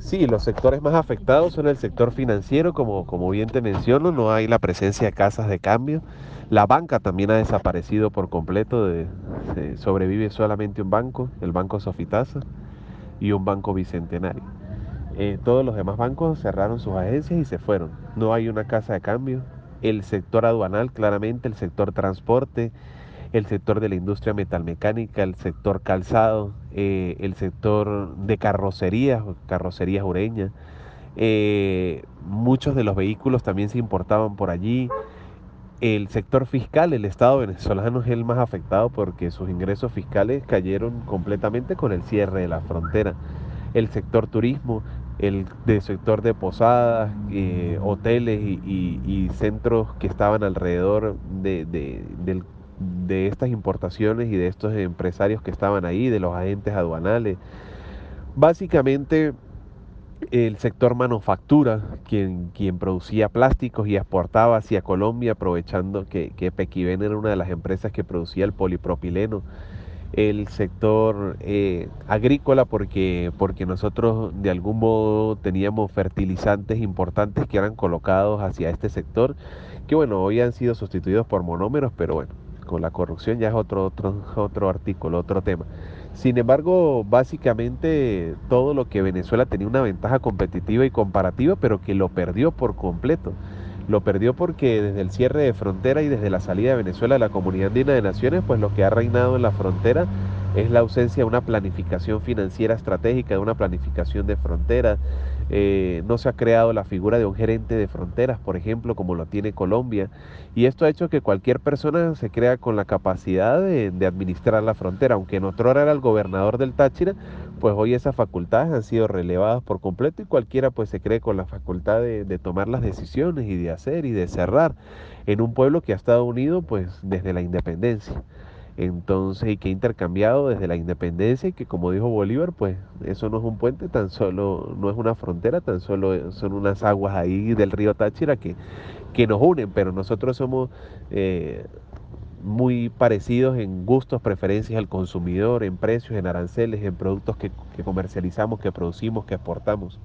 Sí, los sectores más afectados son el sector financiero, como, como bien te menciono, no hay la presencia de casas de cambio. La banca también ha desaparecido por completo, sobrevive solamente un banco, el Banco Sofitasa y un banco bicentenario. Eh, todos los demás bancos cerraron sus agencias y se fueron. No hay una casa de cambio. El sector aduanal, claramente, el sector transporte, el sector de la industria metalmecánica, el sector calzado, eh, el sector de carrocerías, carrocerías ureñas. Eh, muchos de los vehículos también se importaban por allí. El sector fiscal, el Estado venezolano es el más afectado porque sus ingresos fiscales cayeron completamente con el cierre de la frontera. El sector turismo, el sector de posadas, eh, hoteles y, centros que estaban alrededor de, de estas importaciones y de estos empresarios que estaban ahí, de los agentes aduanales. Básicamente el sector manufactura, quien, quien producía plásticos y exportaba hacia Colombia, aprovechando que, que era una de las empresas que producía el polipropileno. El sector eh, agrícola, porque, porque nosotros de algún modo teníamos fertilizantes importantes que eran colocados hacia este sector, que bueno, hoy han sido sustituidos por monómeros, pero bueno, la corrupción ya es otro, otro, otro artículo, otro tema. Sin embargo, básicamente todo lo que Venezuela tenía una ventaja competitiva y comparativa, pero que lo perdió por completo. Lo perdió porque desde el cierre de frontera y desde la salida de Venezuela de la Comunidad Andina de Naciones, pues lo que ha reinado en la frontera es la ausencia de una planificación financiera estratégica, de una planificación de fronteras. Eh, no se ha creado la figura de un gerente de fronteras, por ejemplo, como lo tiene Colombia. Y esto ha hecho que cualquier persona se crea con la capacidad de, administrar la frontera. Aunque en otro era el gobernador del Táchira, pues hoy esas facultades han sido relevadas por completo y cualquiera pues se cree con la facultad de, de tomar las decisiones y de hacer y de cerrar en un pueblo que ha estado unido pues desde la independencia. Entonces, y que ha intercambiado desde la independencia y que como dijo Bolívar, pues eso no es un puente, tan solo, no es una frontera, tan solo son unas aguas ahí del río Táchira que, que nos unen, pero nosotros somos eh, muy parecidos en gustos, preferencias al consumidor, en precios, en aranceles, en productos que, que comercializamos, que producimos, que exportamos.